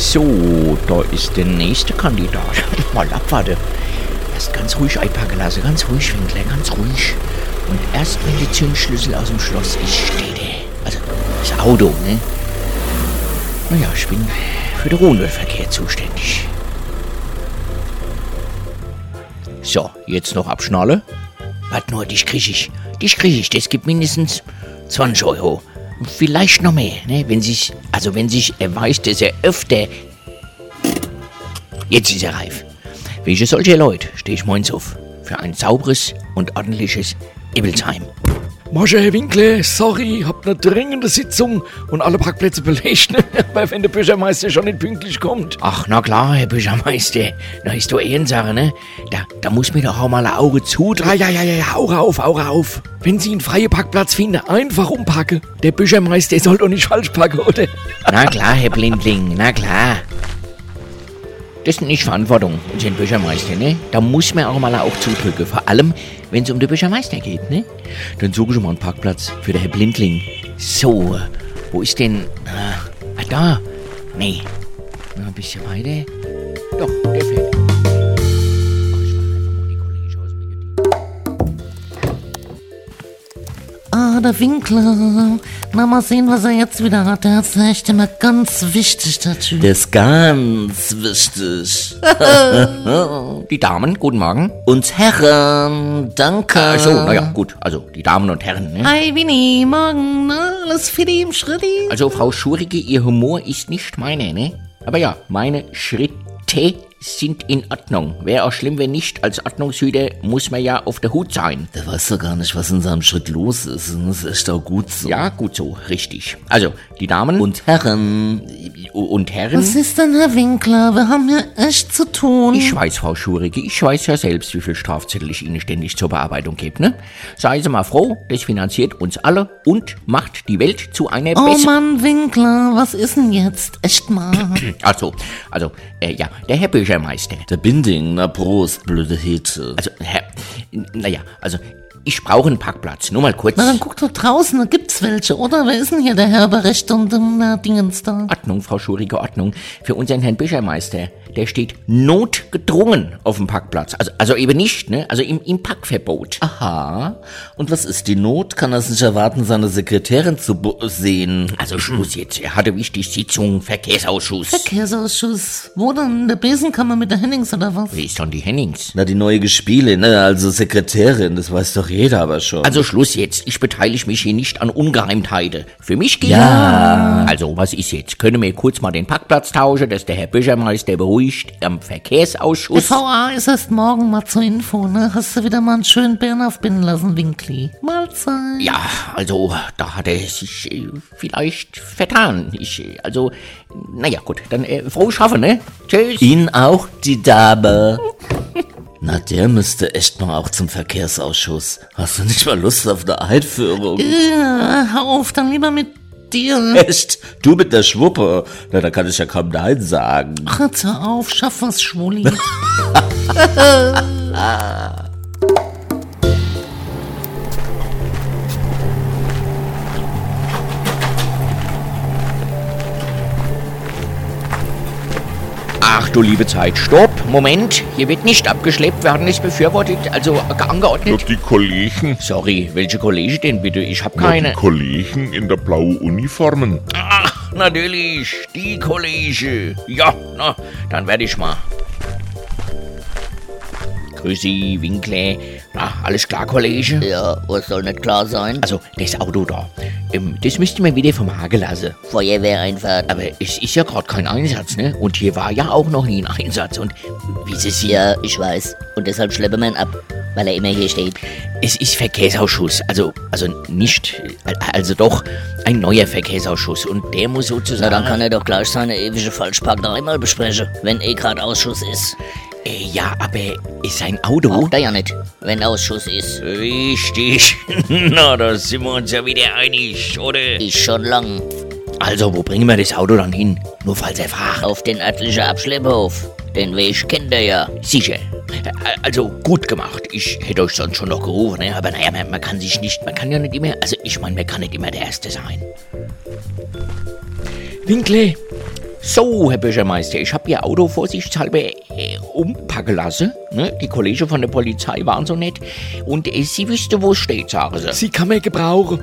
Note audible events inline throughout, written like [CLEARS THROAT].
So, da ist der nächste Kandidat. Mal abwarten. Erst ganz ruhig einpacken lassen, ganz ruhig, Winkler, ganz ruhig. Und erst wenn der Zündschlüssel aus dem Schloss ist, steht er. Also, das Auto, ne? Naja, ich bin für den Rundverkehr zuständig. So, jetzt noch abschnalle. Warte nur, dich krieg ich. Dich krieg ich. Das gibt mindestens 20 Euro. Vielleicht noch mehr, ne? Wenn sich, also wenn sich erweist, dass er öfter. Jetzt ist er reif. Welche solche Leute stehe ich moins auf? Für ein sauberes und ordentliches Ebelsheim. Masche, Herr Winkler, sorry, hab eine dringende Sitzung und alle Parkplätze belegt, [LAUGHS] ne? weil wenn der Bürgermeister schon nicht pünktlich kommt. Ach, na klar, Herr Bürgermeister. Na, ist doch Ehrensache, ne? Da, da muss mir doch auch mal ein Auge zudrehen. Ja, ja, ja, ja, hau auf, hau auf. Wenn Sie einen freien Parkplatz finden, einfach umpacken. Der Bürgermeister soll doch nicht falsch parken, oder? Na klar, Herr Blindling, na klar. Das ist nicht Verantwortung, unser Bürgermeister, ne? Da muss man auch mal auch zudrücken. Vor allem, wenn es um den Bürgermeister geht, ne? Dann suche ich mal einen Parkplatz für den Herr Blindling. So, wo ist denn... Ah, da. Nee. Noch ein bisschen weiter. Doch, der fährt. Der Winkler. Na, mal sehen, was er jetzt wieder hat. Der ist echt immer ganz wichtig, der Typ. Das ist ganz wichtig. [LAUGHS] Die Damen, guten Morgen. Und Herren, danke. Also, naja, gut. Also, die Damen und Herren, ne? Hi, Winnie, morgen, na, alles fitti im Schritti? Also, Frau Schurige, Ihr Humor ist nicht meiner, ne? Aber ja, meine Schritte sind in Ordnung. Wäre auch schlimm, wenn nicht. Als Ordnungshüter muss man ja auf der Hut sein. Der weiß doch gar nicht, was in seinem Schritt los ist. Das ist echt auch gut so. Ja, gut so, richtig. Also, die Damen Und Herren, und Herren. Was ist denn, Herr Winkler? Wir haben ja echt zu tun. Ich weiß, Frau Schurige, ich weiß ja selbst, wie viel Strafzettel ich Ihnen ständig zur Bearbeitung gebe, ne? Seien Sie mal froh, das finanziert uns alle und macht die Welt zu einer oh besseren. Mann, Winkler, was ist denn jetzt? Echt mal. [CLEARS THROAT] Also, also, äh, ja, der Herr Bürgermeister. der Binding, na Prost, blöde Hete. Also, Herr, naja, also, ich brauche einen Parkplatz. Nur mal kurz. Na, dann guck doch draußen, da gibt's welche, oder? Wer ist denn hier der Herr Berecht und ähm, na, Dingens da? Ordnung, Frau Schurige, Ordnung. Für unseren Herrn Bürgermeister, der steht notgedrungen auf dem Parkplatz. Also, also eben nicht, ne? Also im, im Parkverbot. Aha. Und was ist die Not? Kann er es nicht erwarten, seine Sekretärin zu sehen? Also Schluss jetzt. Er hatte wichtig Sitzung, Verkehrsausschuss. Verkehrsausschuss. Wo denn? In der Besenkammer mit der Hennings oder was? Wie ist dann die Hennings? Na, die neue Gespiele, ne? Also Sekretärin, das weiß doch jeder aber schon. Also Schluss jetzt. Ich beteilige mich hier nicht an Ungeheimtheiten. Für mich geht Ja. Also, was ist jetzt? Können wir kurz mal den Parkplatz tauschen, dass der Herr Bürgermeister beruhigt am Verkehrsausschuss? VA ist erst morgen mal zur Info, ne? Hast du wieder mal einen schönen Bären aufbinden lassen, Winkli? Mahlzeit. Ja, also, da hat er sich äh, vielleicht vertan. Ich, äh, also, naja, gut, dann äh, frohes Schaffen, ne? Tschüss. Ihnen auch, die Dame. Na, der müsste echt mal auch zum Verkehrsausschuss. Hast du nicht mal Lust auf eine Einführung? Ja, hör auf, dann lieber mit dir. Echt? Du mit der Schwuppe? Na, da kann ich ja kaum Nein sagen. Ach, hör auf, schaff was, Schwuli. [LAUGHS] [LAUGHS] du liebe Zeit, stopp, Moment, hier wird nicht abgeschleppt, werden nicht befürwortet, also Nur angeordnet. die Kollegen, Sorry, welche Kollege denn bitte? Ich hab nur die keine. Kollegen in der blauen Uniformen. Ach, natürlich, die Kollege. Ja, na, dann werde ich mal. Grüß Sie, Winkler. Na, alles klar, Kollege? Ja, was soll nicht klar sein? Also, das Auto da. Ähm, das müsste man wieder vom Hagel lassen. Feuerwehreinfahrt. Aber es ist ja gerade kein Einsatz, ne? Und hier war ja auch noch nie ein Einsatz. Und wie Sie sehen, Ja, ich weiß. Und deshalb schleppen wir ihn ab, weil er immer hier steht. es ist Verkehrsausschuss. Also, also nicht, also doch ein neuer Verkehrsausschuss. Und der muss Na, sozusagen. dann kann er doch gleich seine ewige Falschpark einmal besprechen, wenn eh gerade Ausschuss ist. Äh, ja, aber ist sein Auto. Braucht er ja nicht, wenn Ausschuss ist. Richtig. [LAUGHS] Na, da sind wir uns ja wieder einig, oder? Ist schon lang. Also, wo bringen wir das Auto dann hin? Nur falls er fragt. Auf den örtlichen Abschlepphof. Den Weg kennt er ja. Sicher. Also gut gemacht. Ich hätte euch sonst schon noch gerufen, ne? aber naja, man, man kann sich nicht, man kann ja nicht immer, also ich meine, man kann nicht immer der Erste sein. Winkle, So, Herr Bürgermeister, ich habe Ihr Auto vorsichtshalber äh, umpacken lassen. Ne? Die Kollegen von der Polizei waren so nett. Und äh, Sie wüsste, wo es steht, sagen Sie. Sie kann man gebrauchen.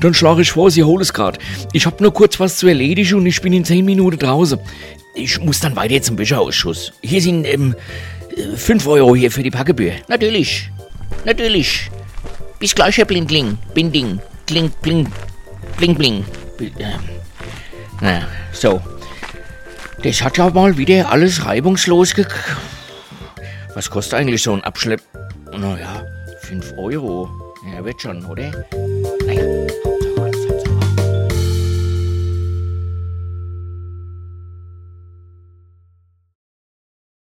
Dann schlage ich vor, Sie holen es grad. Ich hab nur kurz was zu erledigen und ich bin in zehn Minuten draußen. Ich muss dann weiter zum Bücherausschuss. Hier sind ähm, äh, fünf Euro hier für die Packebühr. Natürlich. Natürlich. Bis gleich, Herr Blindling. Binding. Kling, bling. Bling, bling. Äh, naja, so. Das hat ja mal wieder alles reibungslos gek... Was kostet eigentlich so ein Abschlepp... Naja, 5 Euro. Ja, wird schon, oder? Naja.